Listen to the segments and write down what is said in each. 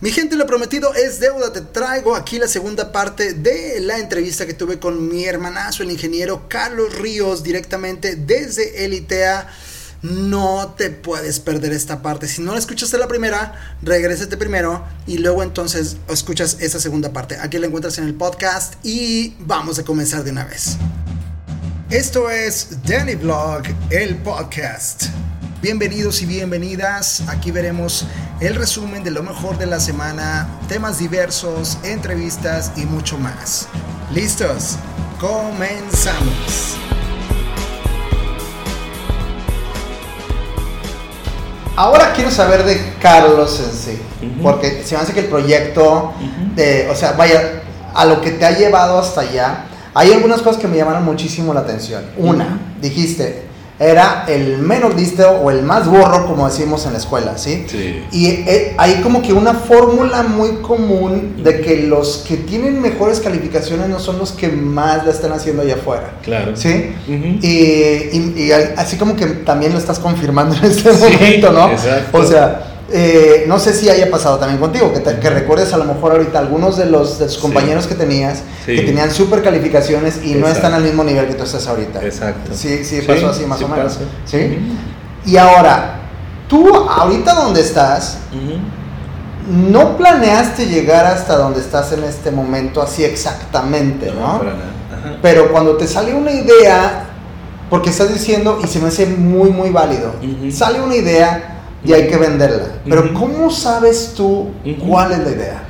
Mi gente, lo prometido es deuda. Te traigo aquí la segunda parte de la entrevista que tuve con mi hermanazo, el ingeniero Carlos Ríos, directamente desde Elitea. No te puedes perder esta parte. Si no la escuchaste la primera, regrésate primero y luego entonces escuchas esa segunda parte. Aquí la encuentras en el podcast y vamos a comenzar de una vez. Esto es Danny Vlog, el podcast. Bienvenidos y bienvenidas. Aquí veremos el resumen de lo mejor de la semana, temas diversos, entrevistas y mucho más. ¿Listos? Comenzamos. Ahora quiero saber de Carlos en sí, porque se me hace que el proyecto, de, o sea, vaya, a lo que te ha llevado hasta allá, hay algunas cosas que me llamaron muchísimo la atención. Una, dijiste, era el menos listo o el más burro, como decimos en la escuela, ¿sí? Sí. Y eh, hay como que una fórmula muy común de que los que tienen mejores calificaciones no son los que más la están haciendo allá afuera. Claro. ¿Sí? Y, y- y así como que también lo estás confirmando en este Sí, momento, ¿no? exacto. O sea, eh, no sé si haya pasado también contigo, que, te- que recuerdes a lo mejor ahorita algunos de los de tus Sí. compañeros que tenías, Sí. que tenían super calificaciones y no están al mismo nivel que tú estás ahorita. Exacto. Sí, sí, pasó así más o menos. ¿Sí? Y ahora, tú ahorita donde estás, no planeaste llegar hasta donde estás en este momento así exactamente, ¿no? para nada. Ajá. Pero cuando te sale una idea, porque estás diciendo, y se me hace muy, muy válido, sale una idea y hay que venderla. Pero Ujú. ¿cómo sabes tú cuál es la idea?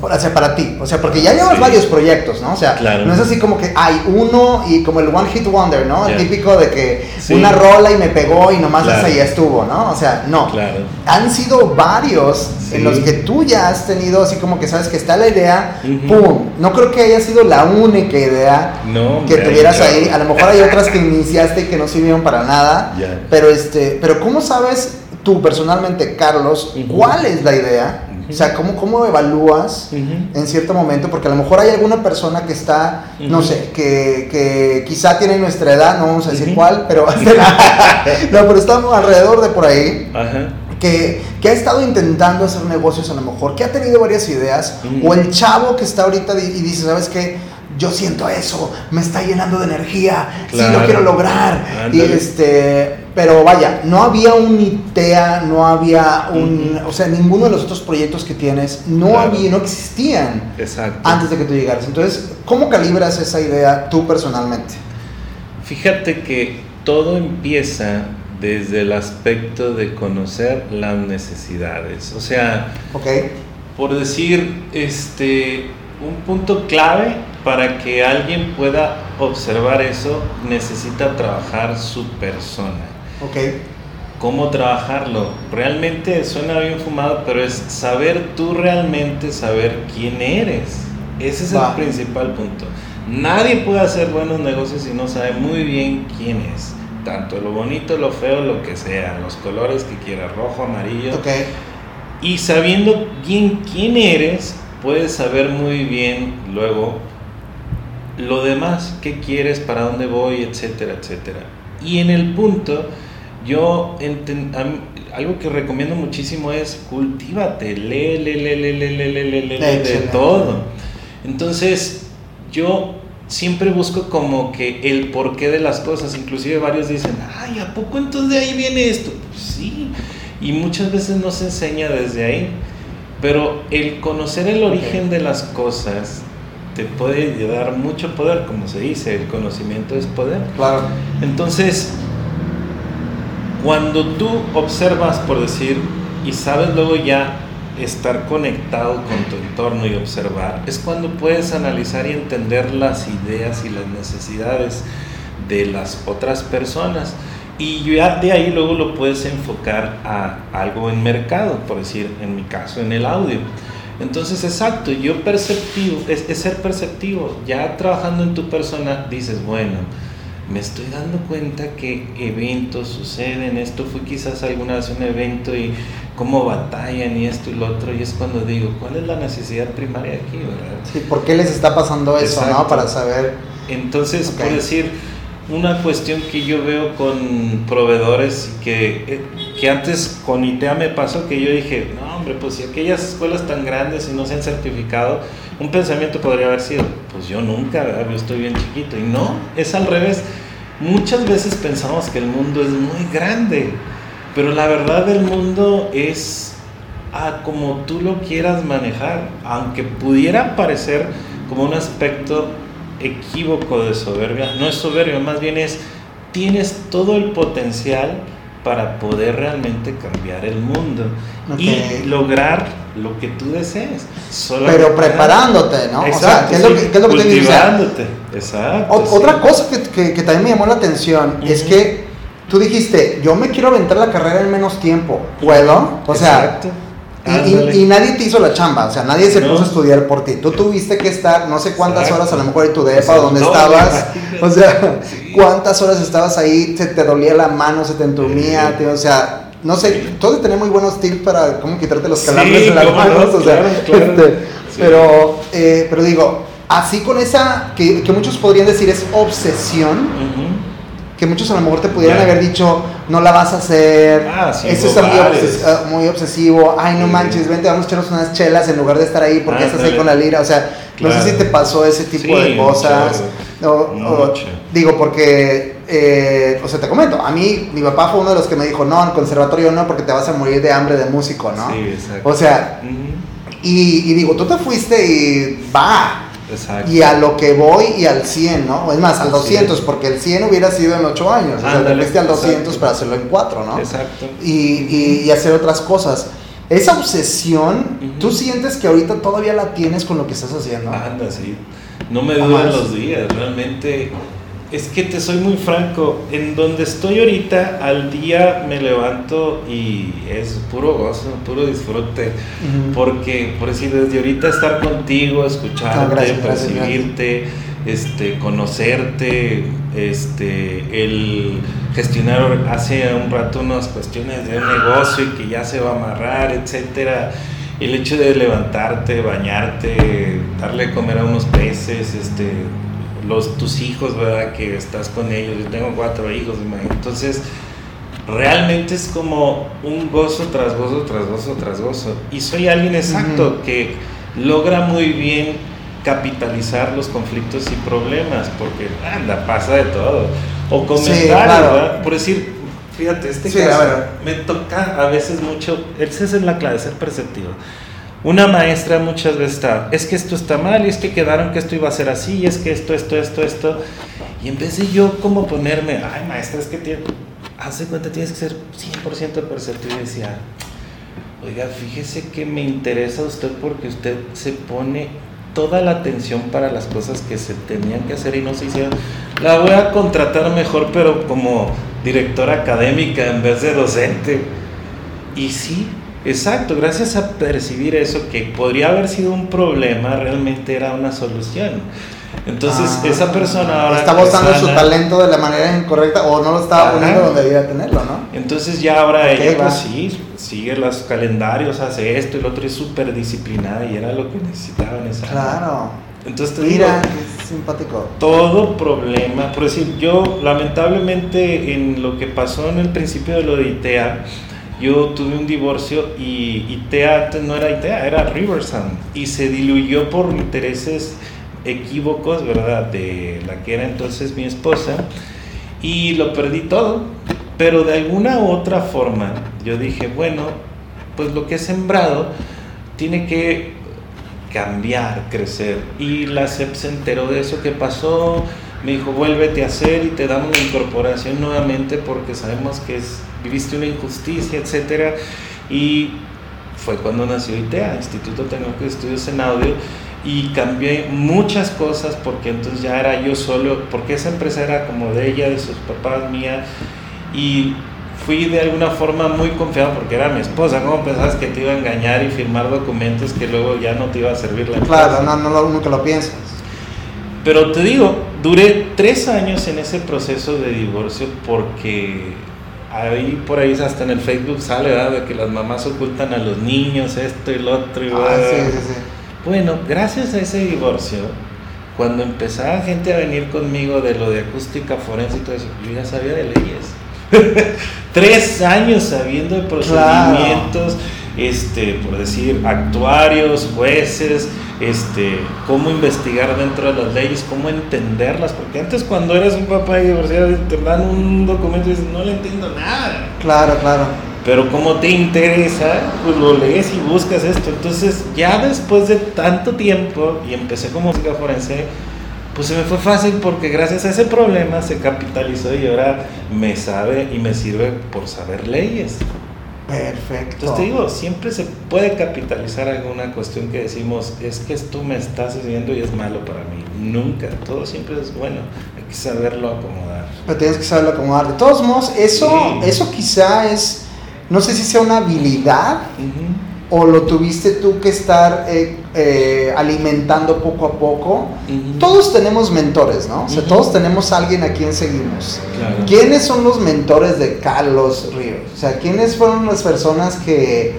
O sea, para ti. O sea, porque ya llevas Sí. varios proyectos, ¿no? O sea, Claro. no es así como que hay uno y como el One Hit Wonder, ¿no? El Ya. típico de que Sí. una rola y me pegó y nomás Claro. esa ya estuvo, ¿no? O sea, no. Claro. Han sido varios Sí. en los que tú ya has tenido así como que sabes que está la idea, Ujú. ¡pum! No creo que haya sido la única idea No, que tuvieras ahí. A lo mejor hay otras que iniciaste y que no sirvieron para nada. Ya. Pero este, pero ¿cómo sabes tú personalmente, Carlos, cuál es la idea? O sea, ¿cómo, cómo evalúas en cierto momento? Porque a lo mejor hay alguna persona que está, no sé, que, que quizá tiene nuestra edad, no vamos a decir cuál, pero no, pero estamos alrededor de por ahí Ajá. que, que ha estado intentando hacer negocios a lo mejor, que ha tenido varias ideas, o el chavo que está ahorita y dice, ¿sabes qué? Yo siento eso, me está llenando de energía, sí lo Claro. quiero lograr. Y este, pero vaya, no había un ITEA, no había un, o sea, ninguno de los otros proyectos que tienes, no Claro. había, no existían Exacto. antes de que tú llegaras. Entonces, ¿cómo calibras esa idea tú personalmente? Fíjate que todo empieza desde el aspecto de conocer las necesidades. O sea, ¿Ok? por decir, este, un punto clave para que alguien pueda observar eso, necesita trabajar su persona. ¿Ok? ¿Cómo trabajarlo? Realmente suena bien fumado, pero es saber tú realmente saber quién eres. Ese es Va. el principal punto. Nadie puede hacer buenos negocios si no sabe muy bien quién es. Tanto lo bonito, lo feo, lo que sea, los colores que quiera, rojo, amarillo. ¿Ok? Y sabiendo bien quién eres, puedes saber muy bien luego lo demás, qué quieres, para dónde voy, etcétera, etcétera. Y en el punto, yo algo que recomiendo muchísimo es cultívate, lee, lee, lee, lee, lee, lee, lee, lee, lee, de todo. Entonces, yo siempre busco como que el porqué de las cosas, inclusive varios dicen, ay, ¿a poco entonces de ahí viene esto? Pues sí, y muchas veces no se enseña desde ahí, pero el conocer el origen de las cosas te puede dar mucho poder, como se dice, el conocimiento es poder. Claro. Entonces, cuando tú observas, por decir, y sabes luego ya estar conectado con tu entorno y observar, es cuando puedes analizar y entender las ideas y las necesidades de las otras personas. Y ya de ahí luego lo puedes enfocar a algo en mercado, por decir, en mi caso, en el audio. Entonces, exacto, yo perceptivo, es, es ser perceptivo. Ya trabajando en tu persona, dices, bueno, me estoy dando cuenta que eventos suceden, esto fue quizás alguna vez un evento y cómo batallan y esto y lo otro, y es cuando digo, ¿cuál es la necesidad primaria aquí, verdad? Sí, ¿por qué les está pasando eso, no? Para saber. Entonces, Ok. por decir, una cuestión que yo veo con proveedores que, eh, que antes con ITEA me pasó que yo dije, no, hombre, pues si aquellas escuelas tan grandes y no se han certificado, un pensamiento podría haber sido, pues yo nunca, yo estoy bien chiquito. Y no, es al revés. Muchas veces pensamos que el mundo es muy grande, pero la verdad del mundo es a como tú lo quieras manejar, aunque pudiera parecer como un aspecto equívoco de soberbia, no es soberbia, más bien es, tienes todo el potencial para poder realmente cambiar el mundo y lograr lo que tú desees. Pero preparándote, ¿no? Exacto, o sea, ¿qué es, lo que, ¿qué es lo que te Exacto. otra cosa que, que, también me llamó la atención es que tú dijiste, yo me quiero aventar la carrera en menos tiempo. ¿Puedo? O sea, y, nadie te hizo la chamba, o sea, nadie se puso a estudiar por ti. Tú tuviste que estar no sé cuántas horas a lo mejor en tu depa donde estabas. O sea, cuántas horas estabas ahí, se te dolía la mano, se te entumía, o sea, no sé, todos tenemos muy buenos tips para cómo quitarte los calambres de las manos, o sea, este, pero, eh, pero digo, así con esa, que, que, muchos podrían decir es obsesión, que muchos a lo mejor te pudieran haber dicho, no la vas a hacer, ah, eso está ah, muy, obsesivo, ay no manches, vente, vamos a echarnos unas chelas en lugar de estar ahí porque estás ahí con la lira, o sea, no sé si te pasó ese tipo de cosas, digo, porque, eh, o sea, te comento, a mí, mi papá fue uno de los que me dijo, no, en conservatorio no, porque te vas a morir de hambre de músico, ¿no? Sí, exacto. O sea, y, y digo, tú te fuiste y va, y a lo que voy y al 100, ¿no? Es más, al 200, porque el 100 hubiera sido en 8 años. o sea, al 200 para hacerlo en 4, ¿no? Exacto. Y, y, hacer otras cosas. Esa obsesión, ¿tú sientes que ahorita todavía la tienes con lo que estás haciendo? Anda, sí. No me dudan los días, realmente es que te soy muy franco, en donde estoy ahorita, al día me levanto y es puro gozo, puro disfrute, porque, por decir, desde ahorita estar contigo, escucharte, ah, percibirte, Este, conocerte, este, el gestionar hace un rato unas cuestiones de un negocio y que ya se va a amarrar, etcétera. El hecho de levantarte, bañarte, darle a comer a unos peces, este, los, tus hijos, ¿verdad? Que estás con ellos. Yo tengo cuatro hijos, entonces realmente es como un gozo tras gozo, tras gozo, tras gozo. Y soy alguien exacto que logra muy bien capitalizar los conflictos y problemas, porque anda, pasa de todo. O comentar, Por decir, fíjate, este caso me toca a veces mucho, esa es la clave, ser perceptivo una maestra muchas veces está, es que esto está mal, y es que quedaron que esto iba a ser así, y es que esto, esto, esto, esto. Y en vez de yo como ponerme, ay maestra, es que tiene, hace cuenta, tienes que ser 100% perceptivo. Y decía, oiga, fíjese que me interesa usted porque usted se pone toda la atención para las cosas que se tenían que hacer y no se hicieron. La voy a contratar mejor, pero como directora académica en vez de docente. Y sí, Exacto, gracias a percibir eso que podría haber sido un problema, realmente era una solución. Entonces, ah, esa persona ahora. Está usando su talento de la manera incorrecta o no lo estaba poniendo donde debía tenerlo, ¿no? Entonces, ya ahora ella, pues sí, sigue los calendarios, hace esto y lo otro, es súper disciplinada y era lo que necesitaba en esa. Claro. Entonces, te Mira, es simpático. Todo problema, por decir, yo lamentablemente en lo que pasó en el principio de lo de ITEA, yo tuve un divorcio y ITEA no era ITEA, era Riversound y se diluyó por intereses equívocos, ¿verdad? De la que era entonces mi esposa y lo perdí todo. Pero de alguna u otra forma yo dije, bueno, pues lo que he sembrado tiene que cambiar, crecer. Y la CEP se enteró de eso que pasó, me dijo, vuélvete a hacer y te damos una incorporación nuevamente porque sabemos que es viviste una injusticia, etcétera, y fue cuando nació ITEA, Instituto Tecnológico de Estudios en Audio, y cambié muchas cosas porque entonces ya era yo solo, porque esa empresa era como de ella, de sus papás, mía, y fui de alguna forma muy confiado porque era mi esposa, ¿cómo pensabas que te iba a engañar y firmar documentos que luego ya no te iba a servir la empresa? Claro, no, no, nunca lo piensas. Pero te digo, duré tres años en ese proceso de divorcio porque ahí por ahí hasta en el Facebook sale, ¿verdad? De que las mamás ocultan a los niños esto y lo otro. Y ah, sí, sí, sí. Bueno, gracias a ese divorcio, cuando empezaba gente a venir conmigo de lo de acústica forense y todo eso, yo ya sabía de leyes. Tres años sabiendo de procedimientos, este, por decir, actuarios, jueces, este, cómo investigar dentro de las leyes, cómo entenderlas, porque antes cuando eras un papá de divorciado te dan un documento y dices, no le entiendo nada. Claro, claro. Pero como te interesa, pues lo lees y buscas esto. Entonces, ya después de tanto tiempo, y empecé como música forense, pues se me fue fácil porque gracias a ese problema se capitalizó y ahora me sabe y me sirve por saber leyes. Perfecto. Entonces te digo, siempre se puede capitalizar alguna cuestión que decimos, es que esto me está sucediendo y es malo para mí. Nunca, todo siempre es bueno, hay que saberlo acomodar. Pero tienes que saberlo acomodar. De todos modos, eso, eso quizá es, no sé si sea una habilidad o lo tuviste tú que estar eh, eh, alimentando poco a poco. Todos tenemos mentores, ¿no? O sea, todos tenemos a alguien a quien seguimos. ¿Quiénes son los mentores de Carlos Ríos? O sea, ¿quiénes fueron las personas que,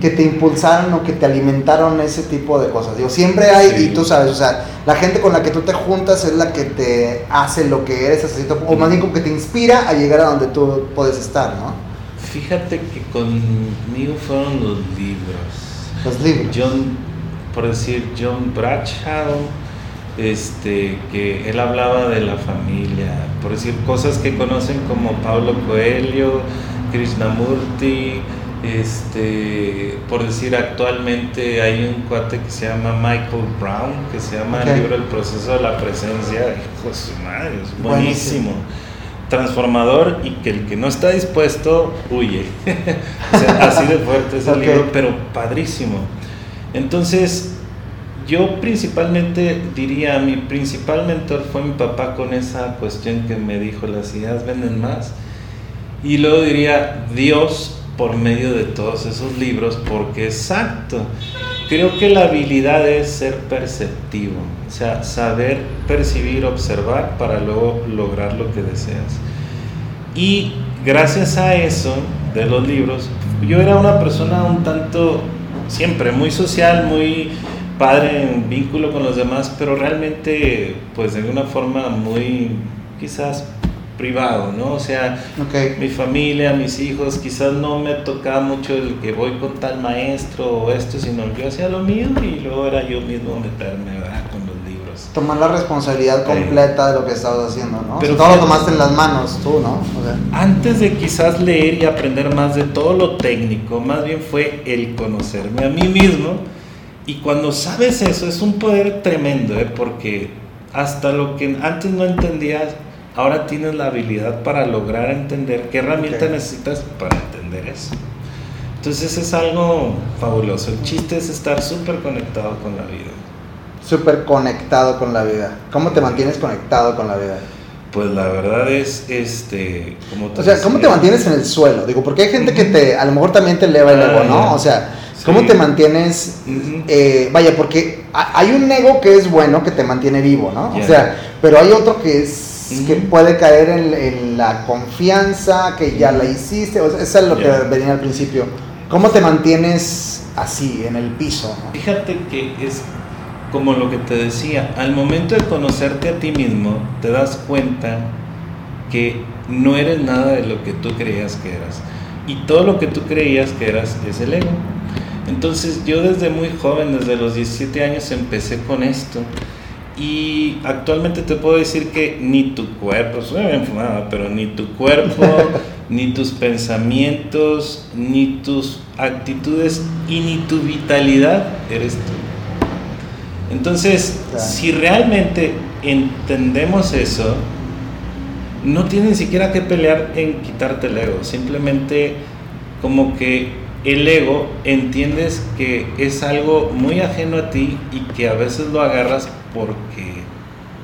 que te impulsaron o que te alimentaron ese tipo de cosas? Digo, siempre hay, y tú sabes, o sea, la gente con la que tú te juntas es la que te hace lo que eres, o más bien como que te inspira a llegar a donde tú puedes estar, ¿no? Fíjate que conmigo fueron los libros. Los libros. Por decir, John Bradshaw, este, que él hablaba de la familia, por decir cosas que conocen como Pablo Coelho, Krishnamurti, este, por decir actualmente hay un cuate que se llama Michael Brown, que se llama el libro El proceso de la presencia, hijo de su madre, es buenísimo transformador y que el que no está dispuesto huye. así de fuerte es el libro, pero padrísimo. Entonces, yo principalmente diría, mi principal mentor fue mi papá con esa cuestión que me dijo, las ideas venden más. Y luego diría, Dios por medio de todos esos libros, porque exacto, creo que la habilidad es ser perceptivo, o sea, saber percibir, observar para luego lograr lo que deseas. Y gracias a eso de los libros, yo era una persona un tanto, siempre muy social, muy padre en vínculo con los demás, pero realmente, pues de alguna forma muy quizás privado, ¿no? O sea, mi familia, mis hijos, quizás no me tocaba mucho el que voy con tal maestro o esto, sino yo hacía lo mío y luego era yo mismo meterme, ¿verdad? Tomar la responsabilidad completa de lo que estabas haciendo, ¿no? Pero todo lo tomaste en las manos tú, ¿no? Antes de quizás leer y aprender más de todo lo técnico, más bien fue el conocerme a mí mismo. Y cuando sabes eso es un poder tremendo, ¿eh? Porque hasta lo que antes no entendías, ahora tienes la habilidad para lograr entender qué herramienta necesitas para entender eso. Entonces es algo fabuloso. El chiste es estar súper conectado con la vida. Súper conectado con la vida. ¿Cómo te mantienes conectado con la vida? Pues la verdad es, este, como O sea, ¿cómo te mantienes en el suelo? Digo, porque hay gente que te, a lo mejor también te eleva el ego, ah, ¿no? O sea, ¿cómo te mantienes? Eh, vaya, porque hay un ego que es bueno, que te mantiene vivo, ¿no? O sea, pero hay otro que es que puede caer en, la confianza, que ya la hiciste, o sea, eso es lo que venía al principio. ¿Cómo te mantienes así, en el piso? Fíjate que es como lo que te decía, al momento de conocerte a ti mismo, te das cuenta que no eres nada de lo que tú creías que eras. Y todo lo que tú creías que eras es el ego. Entonces yo desde muy joven, desde los 17 años, empecé con esto. Y actualmente te puedo decir que ni tu cuerpo, suena bien pero ni tu cuerpo, ni tus pensamientos, ni tus actitudes y ni tu vitalidad eres tú. Entonces, si realmente entendemos eso, no tienes ni siquiera que pelear en quitarte el ego, simplemente como que el ego entiendes que es algo muy ajeno a ti y que a veces lo agarras porque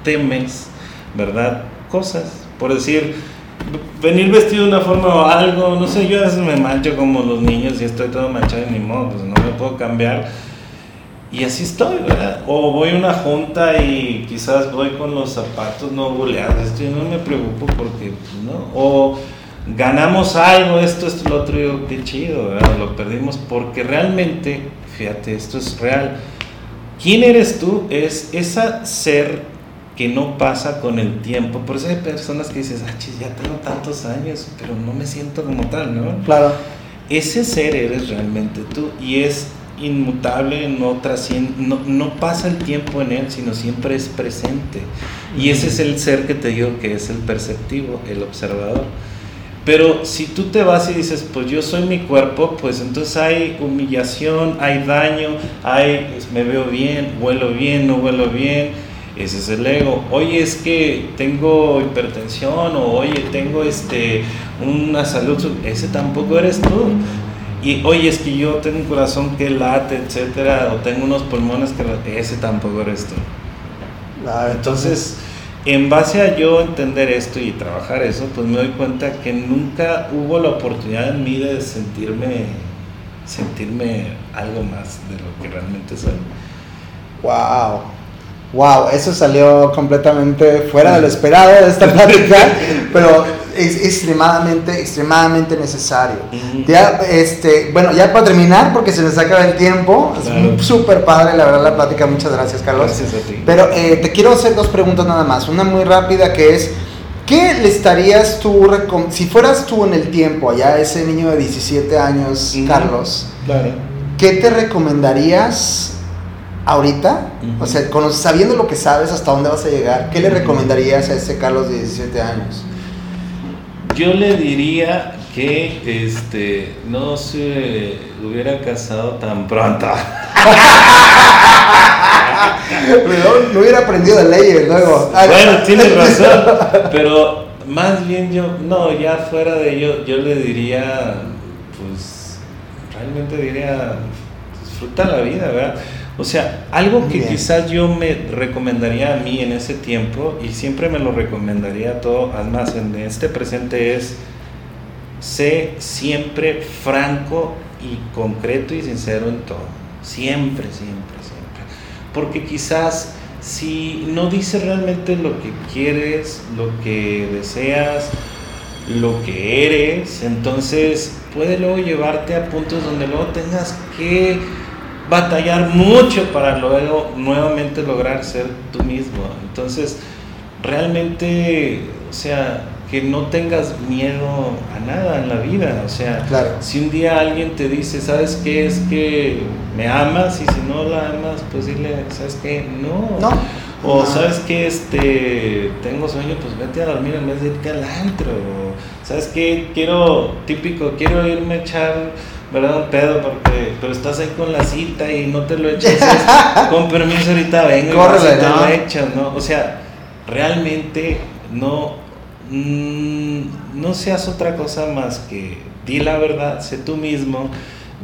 temes, ¿verdad? Cosas. Por decir, venir vestido de una forma o algo, no sé, yo a veces me mancho como los niños y estoy todo manchado y ni modo, pues no me puedo cambiar. Y así estoy, ¿verdad? O voy a una junta y quizás voy con los zapatos no boleados, esto no me preocupo porque, pues, ¿no? O ganamos algo, esto, esto, lo otro, y qué chido, ¿verdad? Lo perdimos porque realmente, fíjate, esto es real ¿Quién eres tú? Es esa ser que no pasa con el tiempo. Por eso hay personas que dices, ah, chis, ya tengo tantos años, pero no me siento como tal, ¿no? Claro. ese ser eres realmente tú y es inmutable, no trasciende, no, pasa el tiempo en él, sino siempre es presente. Y ese es el ser que te digo que es el perceptivo, el observador. Pero si tú te vas y dices, pues yo soy mi cuerpo, pues entonces hay humillación, hay daño, hay, pues, me veo bien, huelo bien, no huelo bien, ese es el ego. Oye, es que tengo hipertensión o oye, tengo este, una salud, ese tampoco eres tú. Y oye, es que yo tengo un corazón que late, etcétera, o tengo unos pulmones que ese tampoco eres tú. Entonces, en base a yo entender esto y trabajar eso, pues me doy cuenta que nunca hubo la oportunidad en mí de sentirme, sentirme algo más de lo que realmente soy. Wow. Wow, eso salió completamente fuera de lo esperado de esta plática, pero es extremadamente, extremadamente necesario. Ya, este, bueno, ya para terminar, porque se nos acaba el tiempo, es súper padre, la verdad, la plática. Muchas gracias, Carlos. Gracias a ti. Pero eh, te quiero hacer dos preguntas nada más. Una muy rápida que es, ¿qué le estarías tú, si fueras tú en el tiempo, allá ese niño de 17 años, Carlos, ¿qué te recomendarías? ahorita, o sea, sabiendo lo que sabes, hasta dónde vas a llegar, ¿qué le recomendarías a ese Carlos de 17 años? Yo le diría que este no se hubiera casado tan pronto. no, hubiera aprendido leyes luego. Bueno, tienes razón, pero más bien yo, no, ya fuera de ello, yo le diría, pues, realmente diría, disfruta la vida, ¿verdad? O sea, algo que quizás yo me recomendaría a mí en ese tiempo, y siempre me lo recomendaría a todo, además en este presente es, sé siempre franco y concreto y sincero en todo. Siempre, siempre, siempre. Porque quizás si no dices realmente lo que quieres, lo que deseas, lo que eres, entonces puede luego llevarte a puntos donde luego tengas que batallar mucho para luego nuevamente lograr ser tú mismo. Entonces, realmente, o sea, que no tengas miedo a nada en la vida. O sea, si un día alguien te dice, ¿sabes qué? Es que me amas y si no la amas, pues dile, ¿sabes qué? No. No. O sabes que este tengo sueño, pues vete a dormir en vez de irte al antro. sabes qué quiero, típico, quiero irme a echar ¿verdad? Pedo, porque, pero estás ahí con la cita y no te lo echas. con permiso, ahorita vengo y te lo echas, ¿no? O sea, realmente no, mm, no seas otra cosa más que di la verdad, sé tú mismo,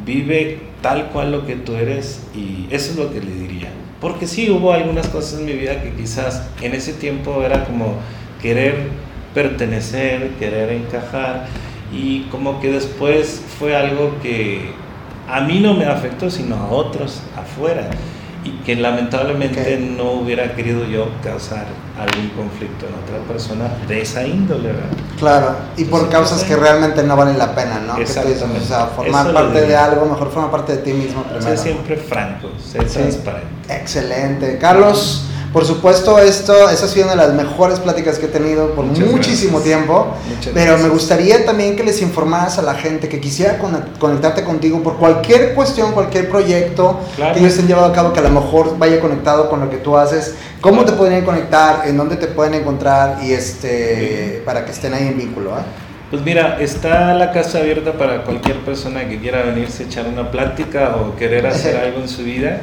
vive tal cual lo que tú eres y eso es lo que le diría. Porque sí hubo algunas cosas en mi vida que quizás en ese tiempo era como querer pertenecer, querer encajar y como que después fue algo que a mí no me afectó, sino a otros afuera y que lamentablemente no hubiera querido yo causar algún conflicto en otra persona de esa índole, ¿verdad? Claro, y por causas que realmente no valen la pena, ¿no? Exactamente. o sea, formar parte de algo, mejor formar parte de ti mismo primero. Sé siempre franco, sé transparente. Excelente. Carlos, por supuesto, esto, esa ha sido una de las mejores pláticas que he tenido por muchísimo tiempo. pero me gustaría también que les informaras a la gente que quisiera conectarte contigo por cualquier cuestión, cualquier proyecto que ellos estén llevado a cabo que a lo mejor vaya conectado con lo que tú haces. ¿Cómo te podrían conectar? ¿En dónde te pueden encontrar? Y este, para que estén ahí en vínculo. ¿eh? Pues mira, está la casa abierta para cualquier persona que quiera venirse a echar una plática o querer hacer algo en su vida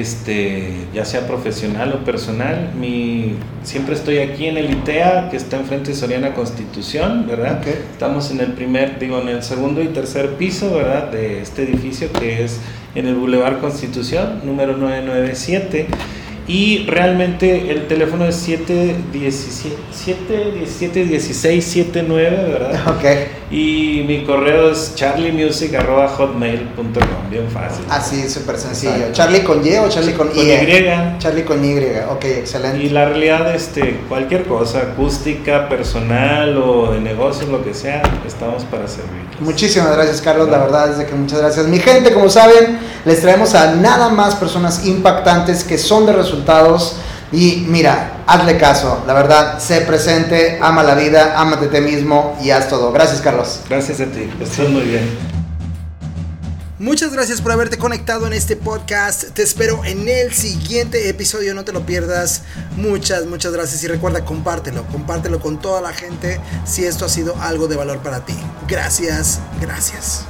este, ya sea profesional o personal. Mi, siempre estoy aquí en el ITEA, que está enfrente de Soriana Constitución, ¿verdad? Estamos en el primer, digo, en el segundo y tercer piso, ¿verdad? De este edificio que es en el Boulevard Constitución, número 997. Y realmente el teléfono es 717 ¿verdad? Ok. Y mi correo es charliemusic.hotmail.com, bien fácil. Así, súper sencillo. ¿Charlie con Y o Charlie con, con Y? Charlie con Y, ok, excelente. Y la realidad, este, cualquier cosa, acústica, personal o de negocios, lo que sea, estamos para servir. Muchísimas gracias, Carlos, la verdad es de que muchas gracias. Mi gente, como saben, les traemos a nada más personas impactantes que son de resultados. Y mira, hazle caso, la verdad, sé presente, ama la vida, ámate a ti mismo y haz todo. Gracias, Carlos. Gracias a ti, estás muy bien. Muchas gracias por haberte conectado en este podcast. Te espero en el siguiente episodio, no te lo pierdas. Muchas, muchas gracias y recuerda, compártelo, compártelo con toda la gente si esto ha sido algo de valor para ti. Gracias, gracias.